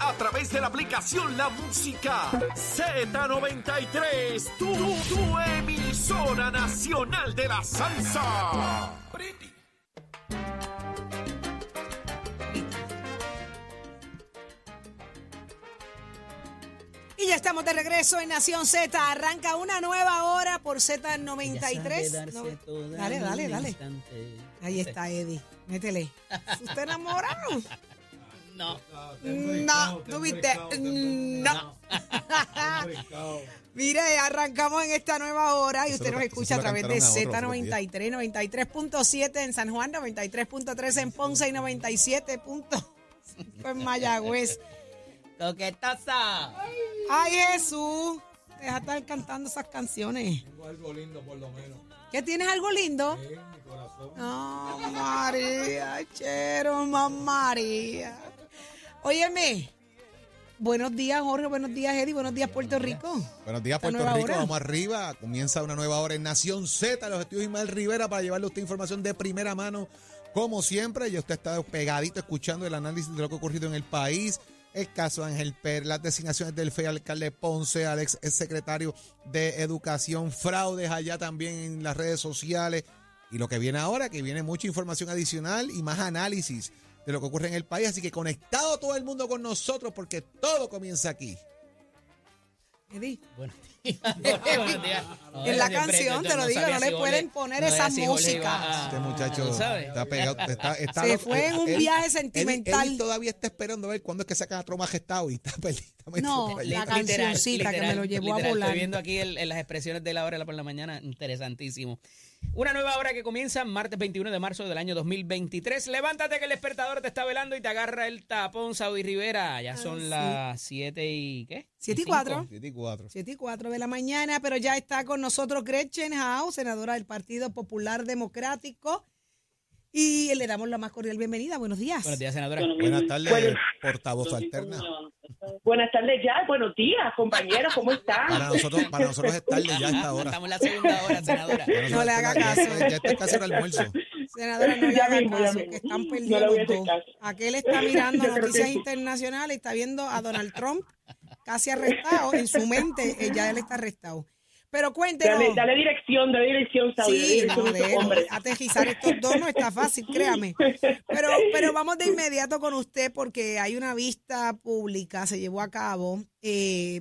A través de la aplicación La Música Z93. Tu, tu emisora nacional de la salsa. Y ya estamos de regreso en Nación Z. Arranca una nueva hora por Z93. No- dale, dale, dale. Ahí está Eddie. Métele. ¿Usted enamorado? No. No, tú viste. No. Mire, arrancamos en esta nueva hora y usted nos escucha a través de Z93, 93.7 en San Juan, 93.3 en Ponce y 97.5 en Mayagüez. Coquetosa. Ay, Jesús. Deja de estar cantando esas canciones. Tengo algo lindo por lo menos. ¿Qué tienes algo lindo? En mi corazón. No, María, chero, mamá María. Óyeme. Buenos días, Jorge. Buenos días, Eddie. Buenos días, Puerto Rico. Buenos días, Puerto Rico. hora. Vamos arriba. Comienza una nueva hora en Nación Z. Los estudios Ismael Rivera para llevarle a usted información de primera mano. Como siempre, ya usted está pegadito escuchando el análisis de lo que ha ocurrido en el país. El caso de Ángel Per, las designaciones del FEI alcalde Ponce, al ex secretario de Educación, fraudes allá también en las redes sociales. Y lo que viene ahora, que viene mucha información adicional y más análisis de lo que ocurre en el país. Así que conectado todo el mundo con nosotros porque todo comienza aquí. Eddie. Buenos días. Buenos días. En la Siempre, canción, te lo digo, no le si pueden poner no esa sabía si Jorge música. iba a- Este muchacho está pegado. Está, está Se loco. fue en un Él- viaje sentimental. Él, todavía está esperando a ver cuándo es que saca otro majestado y está perdido. No, la cancioncita que me lo llevó a literal, volar. Estoy viendo aquí el- el- las expresiones de la hora por la mañana, interesantísimo. Una nueva hora que comienza martes 21 de marzo del año 2023. Levántate que el despertador te está velando y te agarra el tapón, Saudi Rivera. Ya son Ay, sí. las 7 y ¿qué? Siete y cinco. cuatro. Siete y cuatro. 7 y 4 de la mañana, pero ya está con nosotros Gretchen Howe, senadora del Partido Popular Democrático. Y le damos la más cordial bienvenida. Buenos días. Buenos días, senadora. Buenas tardes, Bueno. portavoz alterna. Buenas tardes ya, buenos días, compañeros, ¿cómo están? Para nosotros, para nosotros es tarde ya esta hora. Estamos en la segunda hora, senadora. No le haga ya caso. Ya está casi el almuerzo. Senadora, no le haga caso, que están perdiendo. Aquel está mirando noticias internacionales, está viendo a Donald Trump casi arrestado. En su mente, eh, ya él está arrestado. Pero cuéntenos. Dale, dale dirección, dale dirección, Saudi, Sí, dirección no, a estos de- hombres. aterrizar estos dos no está fácil, créame. Pero, pero vamos de inmediato con usted porque hay una vista pública, se llevó a cabo eh,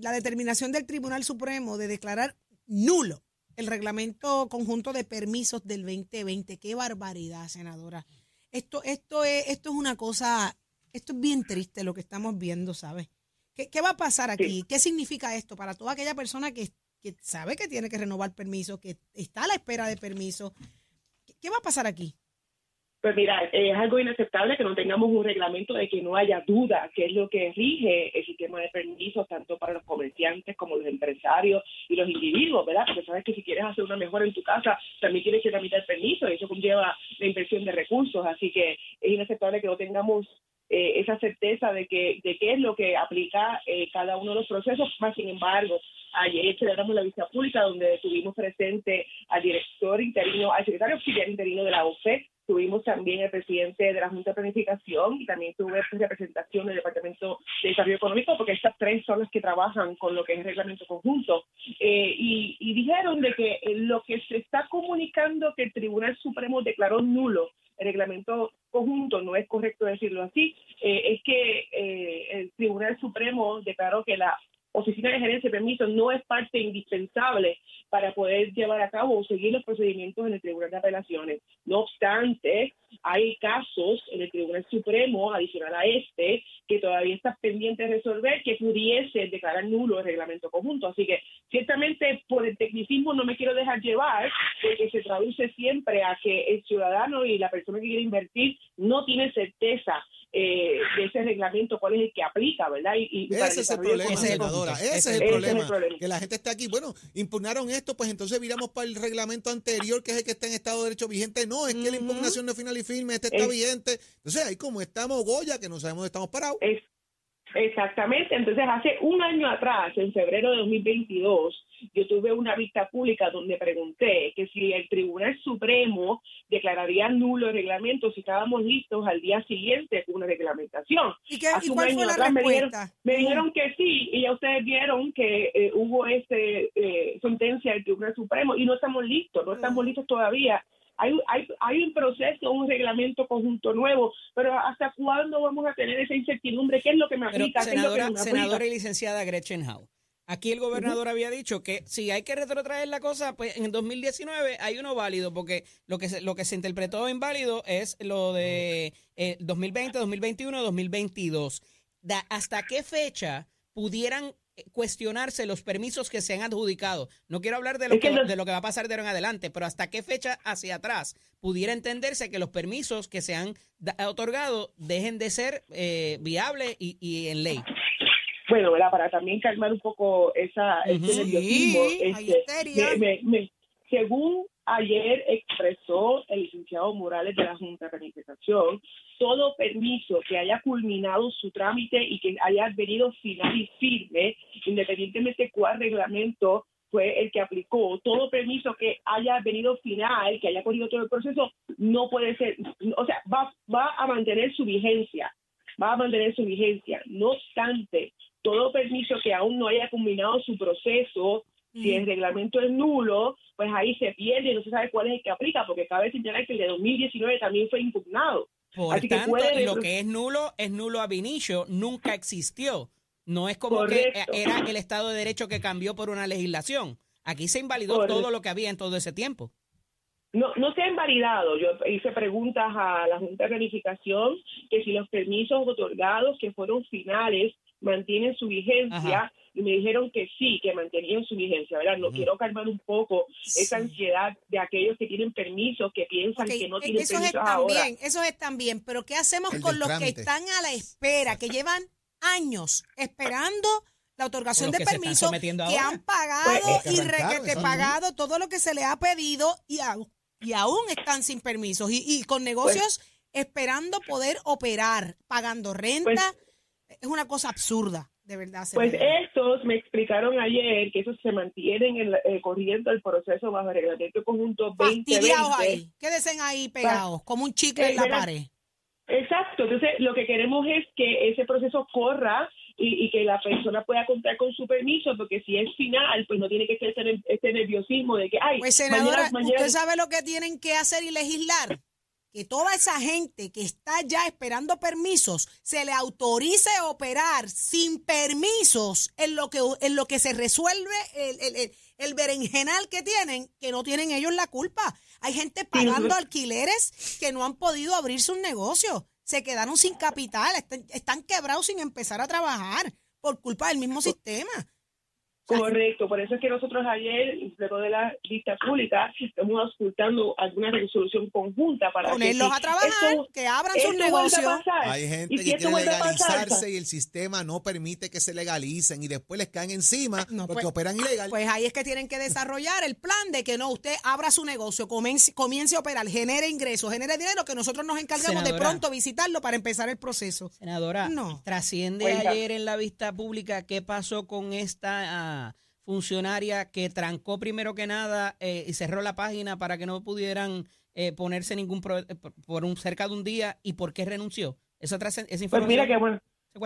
la determinación del Tribunal Supremo de declarar nulo el reglamento conjunto de permisos del 2020. Qué barbaridad, senadora. Esto, esto es, esto es una cosa, esto es bien triste lo que estamos viendo, ¿sabes? ¿Qué, qué va a pasar aquí? ¿Qué significa esto para toda aquella persona que, que sabe que tiene que renovar permiso, que está a la espera de permiso? ¿Qué, qué va a pasar aquí? Pues mira, es algo inaceptable que no tengamos un reglamento de que no haya duda que es lo que rige el sistema de permisos, tanto para los comerciantes como los empresarios y los individuos, ¿verdad? Porque sabes que si quieres hacer una mejora en tu casa, también tienes que tramitar permiso y eso conlleva la inversión de recursos. Así que es inaceptable que no tengamos eh, esa certeza de que de qué es lo que aplica eh, cada uno de los procesos. Más sin embargo, ayer celebramos la vista pública donde tuvimos presente al director interino, al secretario auxiliar interino de la OFE, tuvimos también el presidente de la Junta de Planificación y también tuve representación del Departamento de Desarrollo Económico, porque estas tres son las que trabajan con lo que es el reglamento conjunto. Eh, y, y dijeron de que eh, lo que se está comunicando que el Tribunal Supremo declaró nulo reglamento conjunto, no es correcto decirlo así, eh, es que eh, el Tribunal Supremo declaró que la Oficina de Gerencia de Permisos no es parte indispensable para poder llevar a cabo o seguir los procedimientos en el Tribunal de Apelaciones. No obstante, hay casos en el Tribunal Supremo, adicional a este, que todavía está pendiente de resolver, que pudiese declarar nulo el reglamento conjunto. Así que, ciertamente, por el tecnicismo no me quiero dejar llevar, porque se traduce siempre a que el ciudadano y la persona que quiere invertir no tiene certeza eh, de ese reglamento, cuál es el que aplica, ¿verdad? Y, y Ese es el problema, Ese es el económico. senadora. Ese es el Ese es el problema. Que la gente está aquí. Bueno, impugnaron esto, pues entonces viramos para el reglamento anterior, que es el que está en estado de derecho vigente. No, es que la impugnación no es final y firme, este está Es- vigente. Entonces, ahí como estamos Goya, que no sabemos dónde estamos parados. Es- exactamente. Entonces, hace un año atrás, en febrero de 2022, yo tuve una vista pública donde pregunté que si el Tribunal Supremo declararía nulo el reglamento, si estábamos listos al día siguiente con una reglamentación. ¿Y, qué, Hace ¿y un cuál año fue la atrás me dijeron- respuesta? Me dijeron que sí, y ya ustedes vieron que eh, hubo ese eh, sentencia del Tribunal Supremo y no estamos listos, no estamos listos todavía. Hay, hay, hay un proceso, un reglamento conjunto nuevo, pero ¿hasta cuándo vamos a tener esa incertidumbre? ¿Qué es lo que me Pero, aplica? ¿Qué es lo que senadora, me senadora y licenciada Gretchen Howe. Aquí el gobernador había dicho que si hay que retrotraer la cosa, pues en 2019 hay uno válido, porque lo que se, lo que se interpretó en válido es lo de eh, 2020, 2021, 2022. Da- ¿Hasta qué fecha pudieran cuestionarse los permisos que se han adjudicado? No quiero hablar de lo, Es que de lo que va a pasar de ahora en adelante, pero ¿hasta qué fecha hacia atrás pudiera entenderse que los permisos que se han otorgado dejen de ser eh, viables y, y en ley? Bueno, ¿verdad? para también calmar un poco esa, ese nerviosismo. Sí, este, me- me- según ayer expresó el licenciado Morales de la Junta de Planificación, todo permiso que haya culminado su trámite y que haya venido final y firme, independientemente cuál reglamento fue el que aplicó, todo permiso que haya venido final, que haya corrido todo el proceso, no puede ser, o sea, va, va a mantener su vigencia, va a mantener su vigencia. No obstante, todo permiso que aún no haya culminado su proceso, si el reglamento es nulo, pues ahí se pierde y no se sabe cuál es el que aplica, porque cabe señalar que el de 2019 también fue impugnado. Por Así que tanto, puede lo que es nulo es nulo ab initio, nunca existió. No es como que Correcto. era el Estado de Derecho que cambió por una legislación. Aquí se invalidó Correcto. todo lo que había en todo ese tiempo. No, no se ha invalidado. Yo hice preguntas a la Junta de Planificación que si los permisos otorgados que fueron finales mantienen su vigencia Ajá. Y me dijeron que sí, que mantenían su vigencia, ¿verdad? No quiero calmar un poco esa ansiedad de aquellos que tienen permisos, que piensan que no e- tienen esos permisos están ahora. bien, esos están bien, pero ¿qué hacemos El con los que están a la espera, que llevan años esperando la otorgación de permiso, que ahora. han pagado Pues, y requete pagado todo lo que se le ha pedido y, au- y aún están sin permisos y, y con negocios esperando poder operar, pagando renta. es una cosa absurda, de verdad. Pues estos me explicaron ayer que esos se mantienen en la- eh, corriendo el proceso bajo el reglamento conjunto 2020. fastidiados ahí, quédense ahí pegados, como un chicle Eh, en la pared. Exacto, entonces lo que queremos es que ese proceso corra y, y que la persona pueda contar con su permiso, porque si es final, pues no tiene que ser este, este nerviosismo de que, ay, Pues senadora, mañana, mañana- ¿usted sabe lo que tienen que hacer y legislar? Que toda esa gente que está ya esperando permisos se le autorice a operar sin permisos en lo que, en lo que se resuelve el, el, el- el berenjenal que tienen, que no tienen ellos la culpa. Hay gente pagando alquileres que no han podido abrir sus negocios. Se quedaron sin capital, están, están quebrados sin empezar a trabajar por culpa del mismo sistema. Correcto, por eso es que nosotros ayer, luego de la lista pública, estamos auscultando alguna resolución conjunta para que Ponerlos si a trabajar, esto- que abran sus negocios. Hay gente que quiere legalizarse y el sistema no permite que se legalicen y después les caen encima No, porque pues- operan ilegal. Pues ahí es que tienen que desarrollar el plan de que no, usted abra su negocio, comience, comience a operar, genere ingresos, genere dinero, que nosotros nos encargamos de pronto visitarlo para empezar el proceso. Senadora, No. trasciende Cuenta. ayer en la vista pública qué pasó con esta funcionaria que trancó primero que nada eh, y cerró la página para que no pudieran eh, ponerse ningún pro- eh, por- un cerca de un día y por qué renunció. Esa, esa Pues información mira que bueno.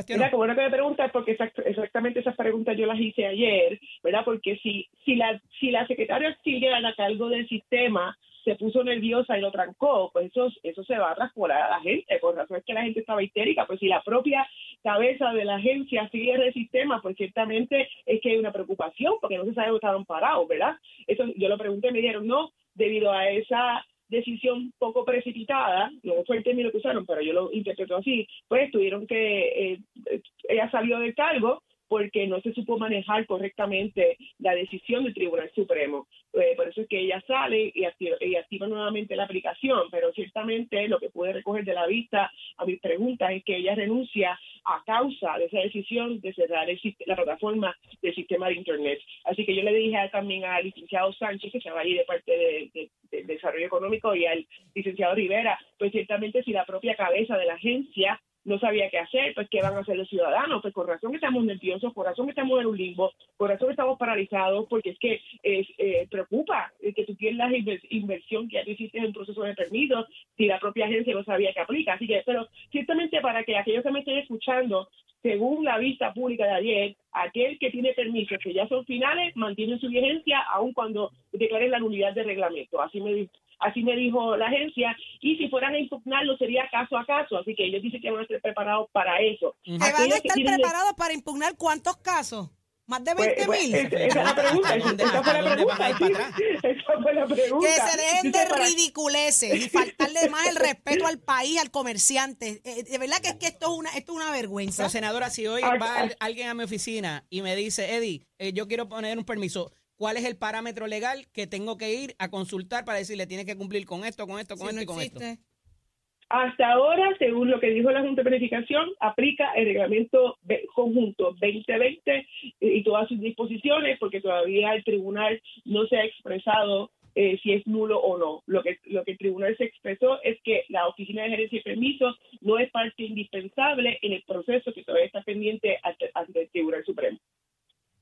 Mira, qué bueno que me preguntas, porque exact- exactamente esas preguntas yo las hice ayer, ¿verdad? Porque si, si, la, si la secretaria auxiliar a cargo del sistema se puso nerviosa y lo trancó, pues eso, eso se va a traspolar a la gente. Por razón es que la gente estaba histérica. Pues si la propia cabeza de la agencia sigue el sistema, pues ciertamente es que hay una preocupación, porque no se sabe dónde estaban parados, ¿verdad? Eso yo lo pregunté y me dijeron, no, debido a esa decisión poco precipitada, no fue el término que usaron, pero yo lo interpreto así, pues tuvieron que, eh, eh, ella salió del cargo porque no se supo manejar correctamente la decisión del Tribunal Supremo. eh, por eso es que ella sale y activa, y activa nuevamente la aplicación, pero ciertamente lo que pude recoger de la vista a mis preguntas es que ella renuncia a causa de esa decisión de cerrar el la plataforma del sistema de Internet. Así que yo le dije también al licenciado Sánchez, que estaba ahí de parte de, de- de Desarrollo Económico, y al licenciado Rivera, pues ciertamente si la propia cabeza de la agencia no sabía qué hacer, pues qué van a hacer los ciudadanos, pues con razón estamos nerviosos, por razón estamos en un limbo, por razón estamos paralizados, porque es que eh, preocupa eh, que tú pierdas inver- inversión que ya tú hiciste en proceso de permiso, si la propia agencia no sabía que aplica. Así que, pero ciertamente para que aquellos que me estén escuchando, según la vista pública de ayer, aquel que tiene permisos que ya son finales mantiene su vigencia aun cuando declaren la nulidad de reglamento. Así me di- Así me dijo la agencia, y si fueran a impugnarlo sería caso a caso, así que ellos dicen que van a estar preparados para eso. ¿Que van a estar preparados para impugnar cuántos casos? ¿Más de Pues, 20 pues, mil? es- esa es la pregunta. ¿Hasta Esa, dónde- esa fue hasta la dónde van a ir pregunta. para sí. Esa fue la pregunta. Que se dejen de ridiculeces y faltarle más el respeto al país, al comerciante. Eh, de verdad que es que esto es una, esto es una vergüenza. Pero, senadora, si hoy va al- alguien a mi oficina y me dice, Eddie, eh, yo quiero poner un permiso, ¿cuál es el parámetro legal que tengo que ir a consultar para decirle, tiene que cumplir con esto, con esto, con Si esto no y con esto? existe. Hasta ahora, según lo que dijo la Junta de Planificación, aplica el reglamento conjunto 2020 y todas sus disposiciones, porque todavía el tribunal no se ha expresado eh, si es nulo o no. Lo que, lo que el tribunal se expresó es que la Oficina de Gerencia y Permisos no es parte indispensable en el proceso que todavía está pendiente ante, ante el Tribunal Supremo.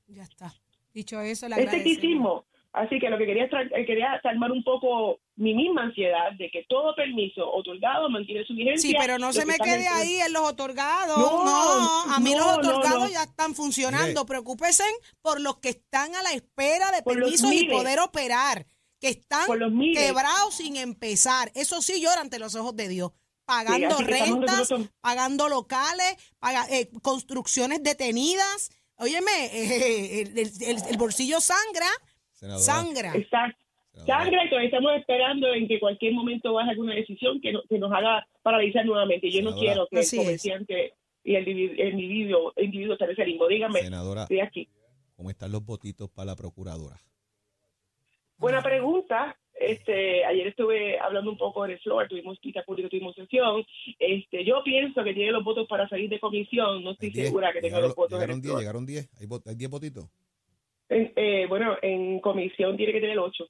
Ya está. Dicho eso, le Es agradecemos. tecnicismo. Así que lo que quería eh, quería calmar un poco mi misma ansiedad de que todo permiso otorgado mantiene su vigencia. Sí, pero no se me quede ahí en los otorgados. No, No, a mí no, los otorgados no. ya están funcionando. Preocúpese por los que están a la espera de Por permisos y poder operar, que están Por los miles. quebrados sin empezar. Eso sí llora ante los ojos de Dios. Pagando estamos rentas, pagando locales, paga- eh, construcciones detenidas. Óyeme, eh, el, el- el bolsillo sangra, Senadora, sangra. Exacto. senadora, Sangre, todavía estamos esperando en que cualquier momento baje alguna decisión que, no- que nos haga paralizar nuevamente. Yo no quiero que Así el es. comerciante y el individuo, el individuo, el individuo esté en ese limbo. Dígame, senadora, estoy aquí. ¿cómo están los votitos para la procuradora? Buena pregunta. Este, ayer estuve hablando un poco del floor, tuvimos cita pública, tuvimos sesión. Este, yo pienso que tiene los votos para salir de comisión, no estoy 10, segura que tenga los votos en llegaron el 10, floor. llegaron 10, hay, vot- hay 10 votitos. En- eh, bueno, en comisión tiene que tener ocho.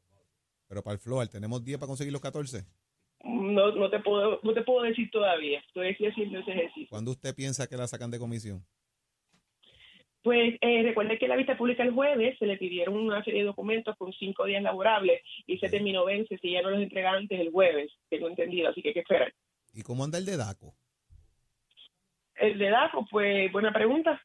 Pero para el floor, ¿tenemos 10 para conseguir los 14? No, no te puedo, no te puedo decir todavía. Estoy haciendo ese ejercicio. ¿Cuándo usted piensa que la sacan de comisión? Pues eh, recuerde que la vista pública el jueves se le pidieron una serie de documentos con cinco días laborables y se terminó vence si ya no los entregan antes el jueves, tengo entendido, así que hay que esperar. ¿Y cómo anda el de DACO? El de DACO, pues buena pregunta.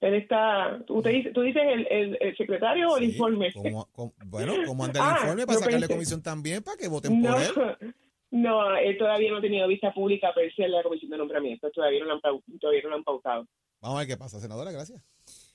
Él está, usted dice, tú dices el, el, el secretario o el informe. ¿cómo- cómo- bueno, ¿cómo anda el Ah, informe para sacarle pensé- comisión también para que voten No, por él? no, él todavía no ha tenido vista pública per se en la comisión de nombramiento, todavía no lo han, todavía no lo han pautado. Vamos a ver qué pasa, senadora, gracias.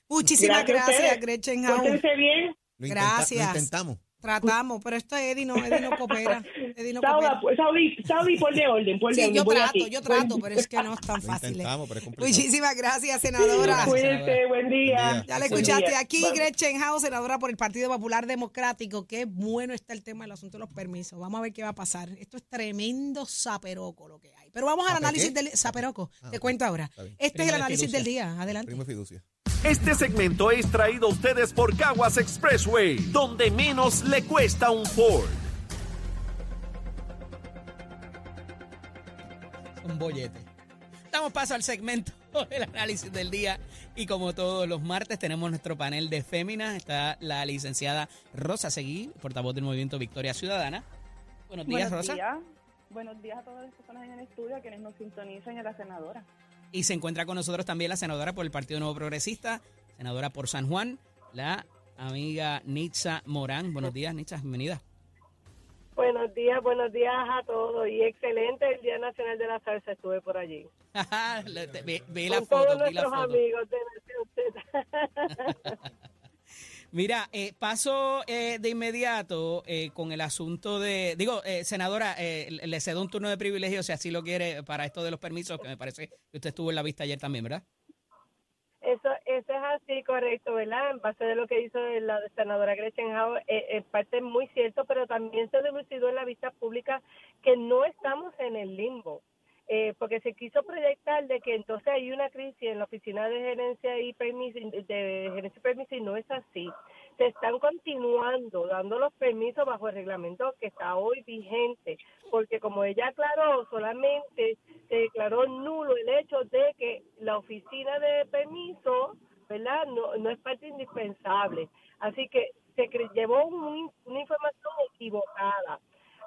Muchísimas Gracias a gracias. Gretchen. Pórtense bien. Lo, intenta- Gracias. lo intentamos. Tratamos, pero esto Eddie no, Eddie no coopera. Eddie no Saudi, coopera. Saudi, Saudi, ponle orden, ponle Sí, orden. yo voy trato, aquí. yo trato, pero es que no es tan fácil. ¿eh? pero es. Muchísimas gracias, senadora. Cuídense, buen Buen día. Ya le escuchaste aquí, Bye. Gretchen Howe, senadora por el Partido Popular Democrático. Qué bueno está el tema del asunto de los permisos. Vamos a ver qué va a pasar. Esto es tremendo zaperoco lo que hay. Pero vamos al ¿Sape análisis qué? del zaperoco. Ah, Te cuento ahora. Este es el de análisis del día. Adelante. Primo fiducia. Este segmento es traído a ustedes por Caguas Expressway, donde menos le cuesta un Ford. Un bollete. Damos paso al segmento del análisis del día y como todos los martes tenemos nuestro panel de féminas. Está la licenciada Rosa Seguí, portavoz del Movimiento Victoria Ciudadana. Buenos días, Buenos Rosa. días. Buenos días a todas las personas en el estudio, a quienes nos sintonizan y a la senadora. Y se encuentra con nosotros también la senadora por el Partido Nuevo Progresista, senadora por San Juan, la amiga Nitza Morán. Buenos días, Nitza, bienvenida. Buenos días, buenos días a todos y excelente el Día Nacional de la Salsa, estuve por allí. La Con foto, todos vi la nuestros foto. amigos de Nación. Mira, eh, paso eh, de inmediato eh, con el asunto de, digo, eh, senadora, eh, le cedo un turno de privilegio si así lo quiere para esto de los permisos, que me parece que usted estuvo en la vista ayer también, ¿verdad? Eso, esa es así, correcto, ¿verdad? En base de lo que hizo la senadora Gretchen Howe, eh, en parte muy cierto, pero también se delucidó en la vista pública que no estamos en el limbo. Eh, porque se quiso proyectar de que entonces hay una crisis en la oficina de gerencia y permiso, de gerencia y permiso y no es así. Se están continuando dando los permisos bajo el reglamento que está hoy vigente, porque como ella aclaró, solamente se declaró nulo el hecho de que la oficina de permiso, ¿verdad? No, no es parte indispensable. Así que se llevó un- una información equivocada.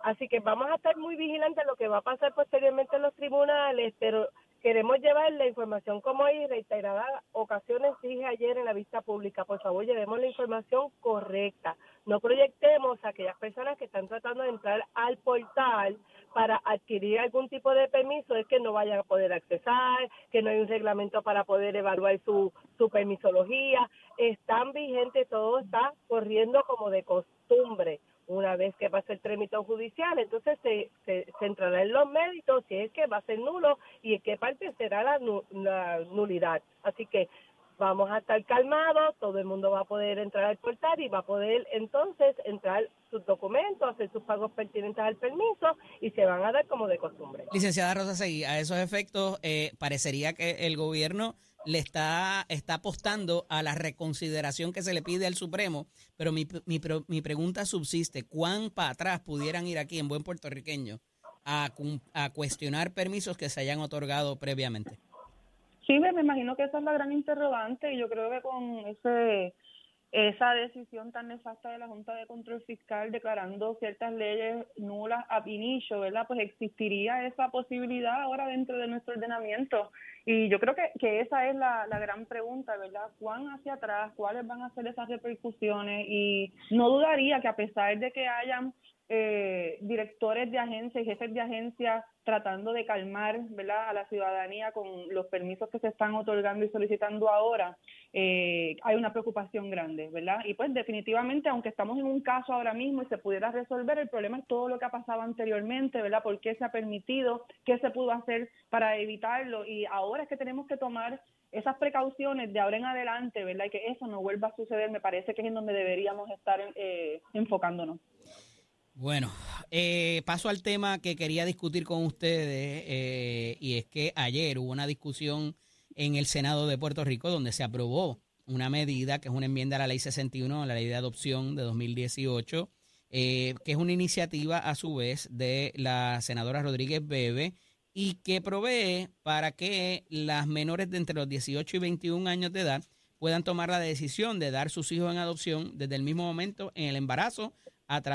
Así que vamos a estar muy vigilantes a lo que va a pasar posteriormente en los tribunales, pero queremos llevar la información como hay reiteradas ocasiones dije ayer en la vista pública. Por favor, llevemos la información correcta. No proyectemos a aquellas personas que están tratando de entrar al portal para adquirir algún tipo de permiso, es que no vayan a poder accesar, que no hay un reglamento para poder evaluar su, su permisología. Están vigentes, todo está corriendo como de costumbre una vez que pase el trámite judicial, entonces se, se, se entrará en los méritos si es que va a ser nulo y en qué parte será la, la nulidad. Así que vamos a estar calmados, todo el mundo va a poder entrar al portal y va a poder entonces entrar sus documentos, hacer sus pagos pertinentes al permiso y se van a dar como de costumbre. Licenciada Rosa Seguí, a esos efectos, eh, parecería que el gobierno le está, está apostando a la reconsideración que se le pide al Supremo, pero mi, mi, mi pregunta subsiste, ¿cuán para atrás pudieran ir aquí en buen puertorriqueño a, a cuestionar permisos que se hayan otorgado previamente? Sí, me imagino que esa es la gran interrogante y yo creo que con ese esa decisión tan nefasta de la Junta de Control Fiscal declarando ciertas leyes nulas ab inicio, ¿verdad? Pues existiría esa posibilidad ahora dentro de nuestro ordenamiento. Y yo creo que, que esa es la, la gran pregunta, ¿verdad? ¿Cuán hacia atrás? ¿Cuáles van a ser esas repercusiones? Y no dudaría que a pesar de que hayan eh, directores de agencias y jefes de agencias tratando de calmar ¿verdad? a la ciudadanía con los permisos que se están otorgando y solicitando ahora, eh, hay una preocupación grande, ¿verdad? Y pues definitivamente, aunque estamos en un caso ahora mismo y se pudiera resolver, el problema es todo lo que ha pasado anteriormente, ¿verdad? ¿Por qué se ha permitido? ¿Qué se pudo hacer para evitarlo? Y ahora es que tenemos que tomar esas precauciones de ahora en adelante, ¿verdad? Y que eso no vuelva a suceder, me parece que es en donde deberíamos estar eh, enfocándonos. Bueno, eh, paso al tema que quería discutir con ustedes eh, y es que ayer hubo una discusión en el Senado de Puerto Rico donde se aprobó una medida que es una enmienda a la ley 61, a la ley de adopción de 2018, eh, que es una iniciativa a su vez de la senadora Rodríguez Bebe y que provee para que las menores de entre los 18 y 21 años de edad puedan tomar la decisión de dar sus hijos en adopción desde el mismo momento en el embarazo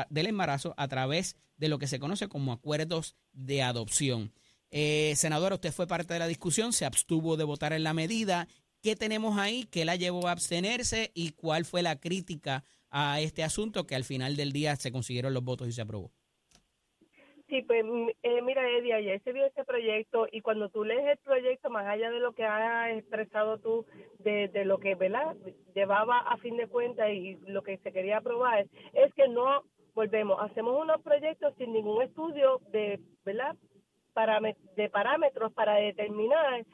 del embarazo a través de lo que se conoce como acuerdos de adopción. Eh, senadora, usted fue parte de la discusión, se abstuvo de votar en la medida. ¿Qué tenemos ahí? ¿Qué la llevó a abstenerse? ¿Y cuál fue la crítica a este asunto que al final del día se consiguieron los votos y se aprobó? Sí, pues mm, eh, mira, Eddie, ayer se vio este proyecto y cuando tú lees el proyecto, más allá de lo que has expresado tú, de, lo que ¿verdad? llevaba a fin de cuentas y lo que se quería aprobar, es que no volvemos, hacemos unos proyectos sin ningún estudio de, ¿verdad? De parámetros para determinar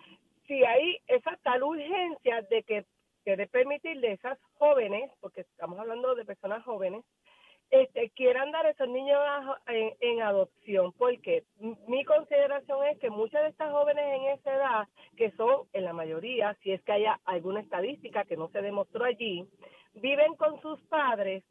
si hay esa tal urgencia de que quiere permitirle a esas jóvenes, porque estamos hablando de personas jóvenes, este, quieran dar a esos niños en, en adopción, porque mi consideración es que muchas de estas jóvenes en esa edad, que son en la mayoría, si es que haya alguna estadística que no se demostró allí, viven con sus padres,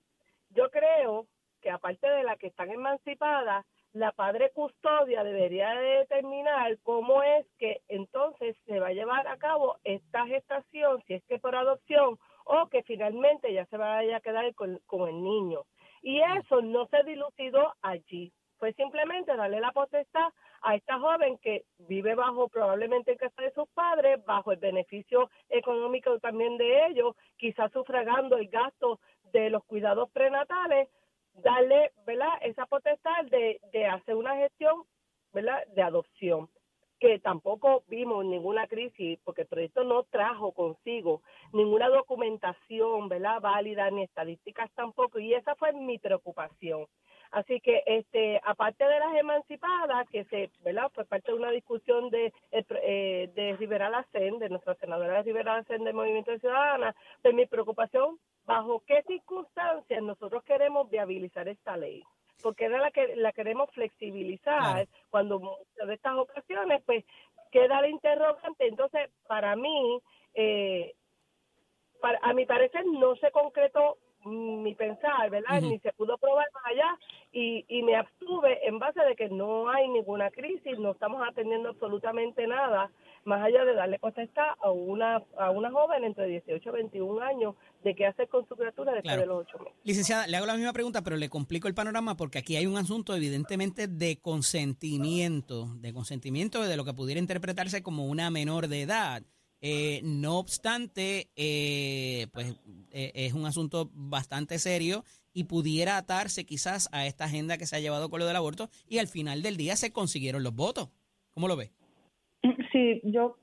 yo creo que aparte de la que están emancipadas, la padre custodia debería de determinar cómo es que entonces se va a llevar a cabo esta gestación, si es que por adopción, o que finalmente ya se vaya a quedar con el niño. Y eso no se dilucidó allí. Fue simplemente darle la potestad a esta joven que vive bajo probablemente en casa de sus padres, bajo el beneficio económico también de ellos, quizás sufragando el gasto de los cuidados prenatales, darle, ¿verdad? Esa potestad de, de hacer una gestión, ¿verdad? De adopción que tampoco vimos ninguna crisis, porque el proyecto no trajo consigo ninguna documentación, ¿verdad? Válida, ni estadísticas tampoco, y esa fue mi preocupación. Así que, este, aparte de las emancipadas, que se, ¿verdad? Fue parte de una discusión de, eh, de Rivera Lacen, de nuestra senadora Rivera Lacen del Movimiento Ciudadana, pues mi preocupación, bajo qué circunstancias nosotros queremos viabilizar esta ley porque era la que la queremos flexibilizar. Cuando muchas de estas ocasiones pues queda la interrogante entonces para mí eh, para, a mi parecer no se concretó mi pensar, ¿verdad? Ni se pudo probar más allá y, y me abstuve en base de que no hay ninguna crisis, no estamos atendiendo absolutamente nada, más allá de darle contesta a una, a una joven entre 18 y 21 años de qué hacer con su criatura después de los ocho meses. Licenciada, le hago la misma pregunta, pero le complico el panorama porque aquí hay un asunto evidentemente de consentimiento, de consentimiento de lo que pudiera interpretarse como una menor de edad. Eh, no obstante, eh, pues eh, es un asunto bastante serio y pudiera atarse quizás a esta agenda que se ha llevado con lo del aborto y al final del día se consiguieron los votos. ¿Cómo lo ve? Sí, yo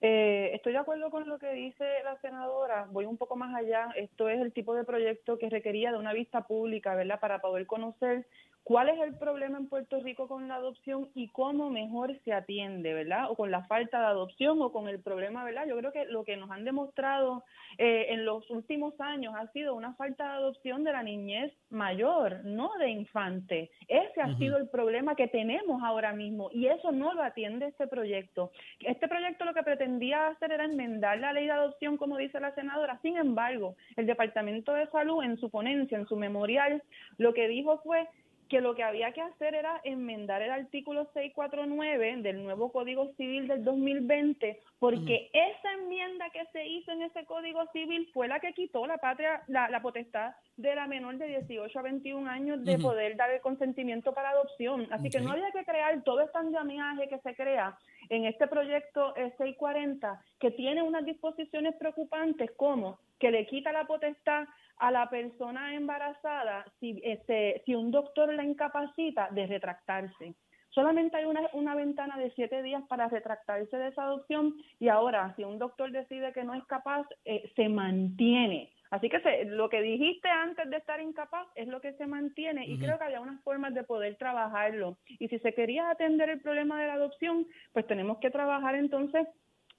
eh, estoy de acuerdo con lo que dice la senadora. Voy un poco más allá. Esto es el tipo de proyecto que requería de una vista pública, ¿verdad? Para poder conocer cuál es el problema en Puerto Rico con la adopción y cómo mejor se atiende, ¿verdad? O con la falta de adopción o con el problema, ¿verdad? Yo creo que lo que nos han demostrado eh, en los últimos años ha sido una falta de adopción de la niñez mayor, no de infante. Ese ha sido el problema que tenemos ahora mismo y eso no lo atiende este proyecto. Este proyecto lo que pretendía hacer era enmendar la ley de adopción, como dice la senadora. Sin embargo, el Departamento de Salud en su ponencia, en su memorial, lo que dijo fue que lo que había que hacer era enmendar el artículo 649 del nuevo Código Civil del 2020, porque esa enmienda que se hizo en ese Código Civil fue la que quitó la patria, la, potestad de la menor de 18 a 21 años de poder dar el consentimiento para adopción. Así que no había que crear todo este andamiaje que se crea en este proyecto 640, que tiene unas disposiciones preocupantes como que le quita la potestad a la persona embarazada si, este, si un doctor la incapacita de retractarse. Solamente hay una, una ventana de siete días para retractarse de esa adopción y ahora si un doctor decide que no es capaz, eh, se mantiene. Así que lo que dijiste antes de estar incapaz es lo que se mantiene y creo que había unas formas de poder trabajarlo. Y si se quería atender el problema de la adopción, pues tenemos que trabajar entonces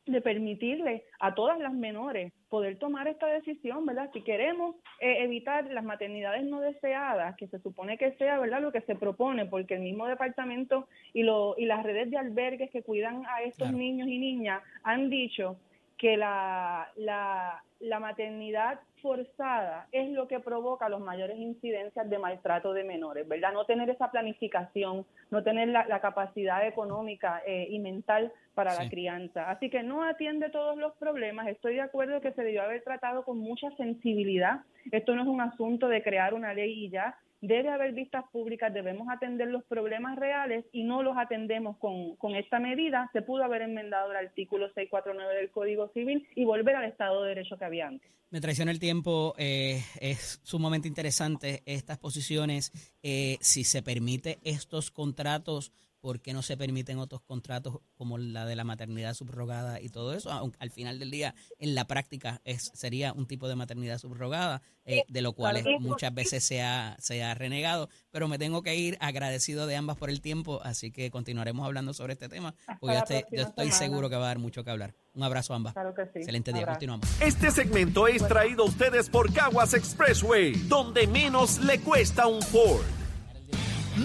de permitirle a todas las menores poder tomar esta decisión, ¿verdad? Si queremos eh, evitar las maternidades no deseadas, que se supone que sea, ¿verdad? Lo que se propone, porque el mismo departamento y, lo, y las redes de albergues que cuidan a estos niños y niñas han dicho que la, la, la maternidad forzada es lo que provoca los mayores incidencias de maltrato de menores, ¿verdad? No tener esa planificación, no tener la, capacidad económica eh, y mental para la crianza. Así que no atiende todos los problemas. Estoy de acuerdo que se debió haber tratado con mucha sensibilidad. Esto no es un asunto de crear una ley y ya debe haber vistas públicas, debemos atender los problemas reales y no los atendemos con, con esta medida. Se pudo haber enmendado el artículo 649 del Código Civil y volver al Estado de Derecho que había antes. Me traiciona el tiempo, eh, es sumamente interesante estas posiciones. Eh, si se permite estos contratos ¿Por qué no se permiten otros contratos como la de la maternidad subrogada y todo eso? Aunque al final del día, en la práctica, es sería un tipo de maternidad subrogada, eh, de lo cual muchas veces se ha, se ha renegado. Pero me tengo que ir agradecido de ambas por el tiempo, así que continuaremos hablando sobre este tema, porque yo, estoy, seguro que va a dar mucho que hablar. Un abrazo a ambas. Excelente día, continuamos. Este segmento es traído a ustedes por Caguas Expressway, donde menos le cuesta un Ford.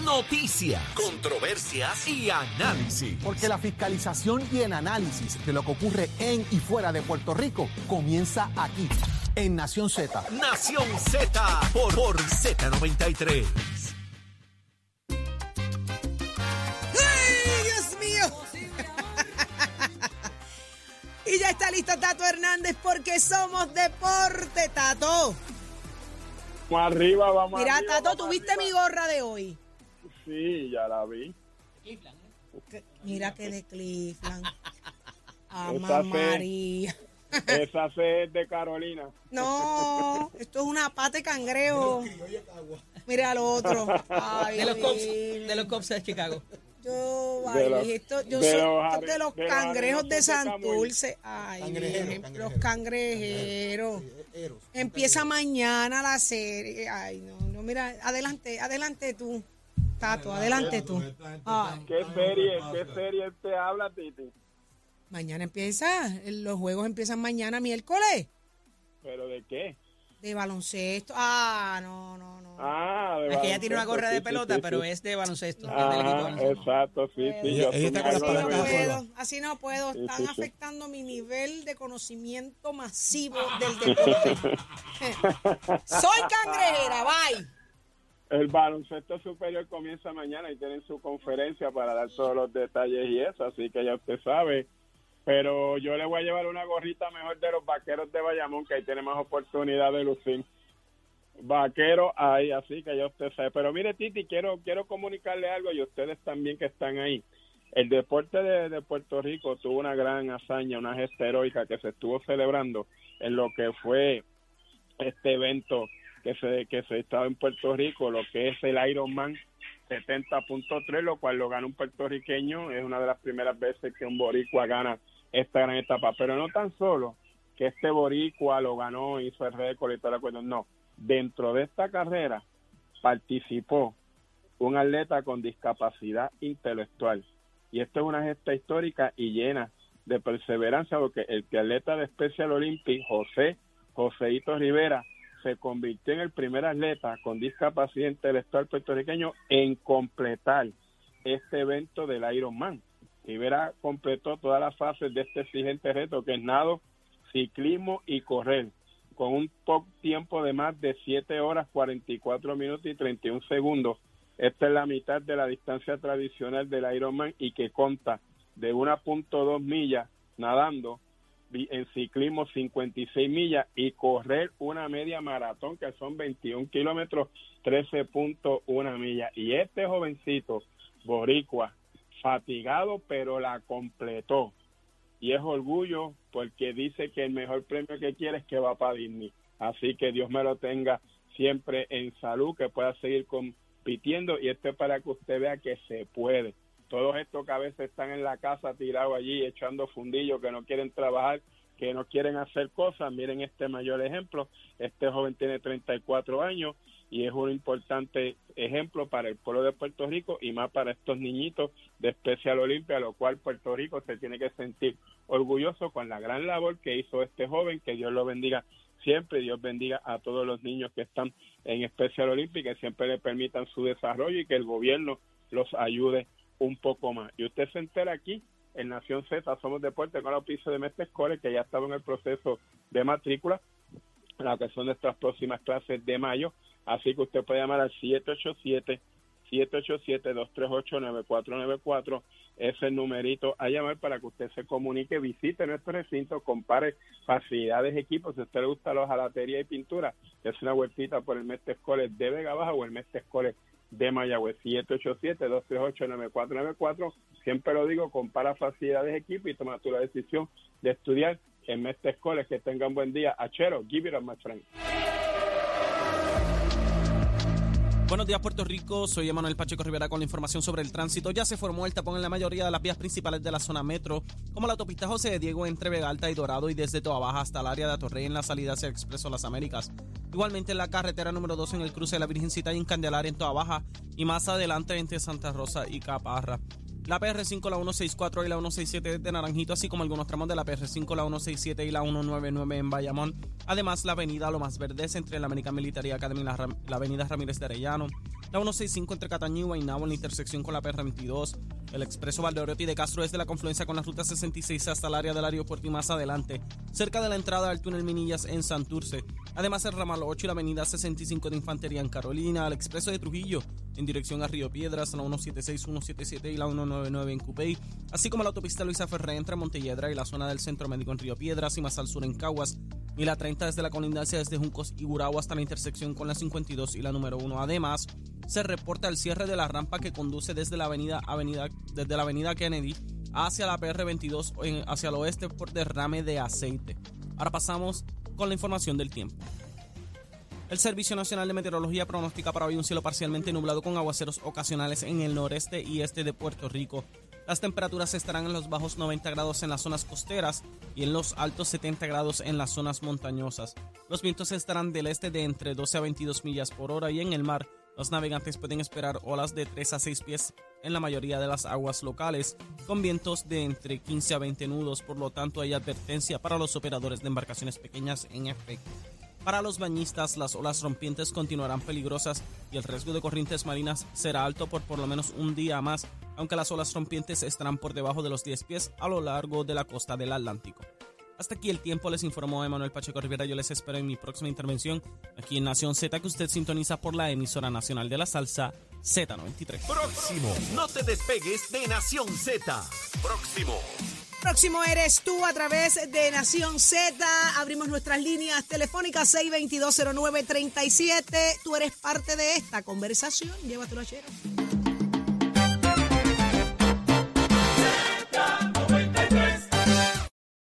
Noticias, controversias y análisis. Porque la fiscalización y el análisis de lo que ocurre en y fuera de Puerto Rico comienza aquí, en Nación Z. Nación Z por, por Z93. ¡Ay, Dios mío! y ya está listo Tato Hernández porque somos deporte, Tato. Vamos arriba, vamos Mira, arriba, Tato, ¿tuviste mi gorra de hoy? Sí, ya la vi. Mira que de Cleveland. Esa Ama fe. María. Esa C es de Carolina. No, esto es una pata de cangrejo. Mira al otro. Ay, De los Virgen. de los Cubs de Chicago. Yo, De ay, los- esto, yo de soy los de los de cangrejos de Santurce. Ay, los cangrejeros. Eros. Empieza mañana la serie. Ay, no, no, mira, adelante, adelante tú, Tato, adelante tú. Ay, ¿Qué serie, qué serie te habla, Titi? mañana empieza, los juegos empiezan mañana miércoles ¿Pero de qué? de baloncesto. Ah, no, no, no. Ah, de Es que ella tiene una gorra de sí, pelota, sí, pero sí. es de baloncesto. equipo de Ah, baloncesto. exacto, sí, sí. Yo ella está tengo con las Así no puedo, así no puedo. Están sí, sí. afectando mi nivel de conocimiento masivo del deporte. Soy cangrejera, bye. El baloncesto superior comienza mañana y tienen su conferencia para dar todos los detalles y eso, así que ya usted sabe. Pero yo le voy a llevar una gorrita mejor de los vaqueros de Bayamón, que ahí tiene más oportunidad de lucir. Vaquero ahí, así que ya usted sabe. Pero mire, Titi, quiero, quiero comunicarle algo y ustedes también que están ahí. El deporte de, de Puerto Rico tuvo una gran hazaña, una gesta heroica que se estuvo celebrando en lo que fue este evento que se que se estaba en Puerto Rico, lo que es el Ironman 70.3, lo cual lo gana un puertorriqueño, es una de las primeras veces que un boricua gana esta gran etapa, pero no tan solo que este boricua lo ganó, hizo el récord y toda la cuestión, no, dentro de esta carrera participó un atleta con discapacidad intelectual. Y esto es una gesta histórica y llena de perseverancia porque el atleta de Special Olympic, José Joseito Rivera, se convirtió en el primer atleta con discapacidad intelectual puertorriqueño en completar este evento del Ironman. Rivera completó todas las fases de este exigente reto que es nado, ciclismo y correr, con un top tiempo de más de 7 horas 44 minutos y 31 segundos. Esta es la mitad de la distancia tradicional del Ironman y que conta de 1.2 millas nadando, en ciclismo 56 millas y correr una media maratón que son 21 kilómetros 13.1 millas. Y este jovencito, boricua, fatigado, pero la completó. Y es orgullo porque dice que el mejor premio que quiere es que va para Disney. Así que Dios me lo tenga siempre en salud, que pueda seguir compitiendo. Y esto es para que usted vea que se puede. Todos estos que a veces están en la casa tirados allí echando fundillos, que no quieren trabajar, que no quieren hacer cosas, miren este mayor ejemplo. Este joven tiene 34 años y es un importante ejemplo para el pueblo de Puerto Rico y más para estos niñitos de Especial Olimpia, lo cual Puerto Rico se tiene que sentir orgulloso con la gran labor que hizo este joven, que Dios lo bendiga siempre, Dios bendiga a todos los niños que están en Especial Olimpia, que siempre le permitan su desarrollo y que el gobierno los ayude un poco más. Y usted se entera aquí en Nación Z, Somos Deporte, con la piso de Mestre Core, que ya estaba en el proceso de matrícula, la que son nuestras próximas clases de mayo. Así que usted puede llamar al 787 787-238-9494 es el numerito a llamar para que usted se comunique, visite nuestro recinto, compare facilidades, equipos, si a usted le gusta la hojalatería y pintura, es una vueltita por el Mestre Escoles de Vega Baja o el Mestre Escoles de Mayagüez, 787-238-9494 siempre lo digo, compara facilidades, equipos y toma tú la decisión de estudiar en Mestre Escoles, que tengan buen día, Achero, give it up, my friend. Buenos días, Puerto Rico. Soy Emanuel Pacheco Rivera con la información sobre el tránsito. Ya se formó el tapón en la mayoría de las vías principales de la zona metro, como la autopista José de Diego entre Vega Alta y Dorado y desde Toa Baja hasta el área de Atorrey en la salida hacia el Expreso Las Américas. Igualmente en la carretera número 2 en el cruce de la Virgencita y en Candelaria en Toa Baja y más adelante entre Santa Rosa y Caparra. La PR5, la 164 y la 167 de Naranjito, así como algunos tramos de la PR5, la 167 y la 199 en Bayamón. Además, la avenida Lo Más Verdes entre la American Military Academy y la, avenida Ramírez de Arellano. La 165 entre Cataño y Guaynabo en la intersección con la PR22. El expreso Valdeoriotti de Castro desde la confluencia con la ruta 66 hasta el área del aeropuerto y más adelante, cerca de la entrada al túnel Minillas en Santurce. Además, el ramal 8 y la avenida 65 de Infantería en Carolina, el expreso de Trujillo en dirección a Río Piedras, la 176, 177 y la 199 en Cupey, así como la autopista Luisa Ferré entre Montelledra y la zona del Centro Médico en Río Piedras y más al sur en Caguas, y la 30 desde la colindancia desde Juncos y Gurabo hasta la intersección con la 52 y la número 1. Además, se reporta el cierre de la rampa que conduce desde la avenida, avenida, desde la avenida Kennedy hacia la PR22 en- hacia el oeste por derrame de aceite. Ahora pasamos con la información del tiempo. El Servicio Nacional de Meteorología pronostica para hoy un cielo parcialmente nublado con aguaceros ocasionales en el noreste y este de Puerto Rico. Las temperaturas estarán en los bajos 90 grados en las zonas costeras y en los altos 70 grados en las zonas montañosas. Los vientos estarán del este de entre 12 a 22 millas por hora y en el mar los navegantes pueden esperar olas de 3 a 6 pies en la mayoría de las aguas locales, con vientos de entre 15 a 20 nudos, por lo tanto hay advertencia para los operadores de embarcaciones pequeñas en efecto. Para los bañistas, las olas rompientes continuarán peligrosas y el riesgo de corrientes marinas será alto por por lo menos un día más, aunque las olas rompientes estarán por debajo de los 10 pies a lo largo de la costa del Atlántico. Hasta aquí el tiempo, les informó Emanuel Pacheco Rivera. Yo les espero en mi próxima intervención aquí en Nación Z, que usted sintoniza por la emisora nacional de la salsa Z93. Próximo. No te despegues de Nación Z. Próximo. Próximo eres tú a través de Nación Z. Abrimos nuestras líneas telefónicas 6220937. Tú eres parte de esta conversación. Llévatelo a Chero.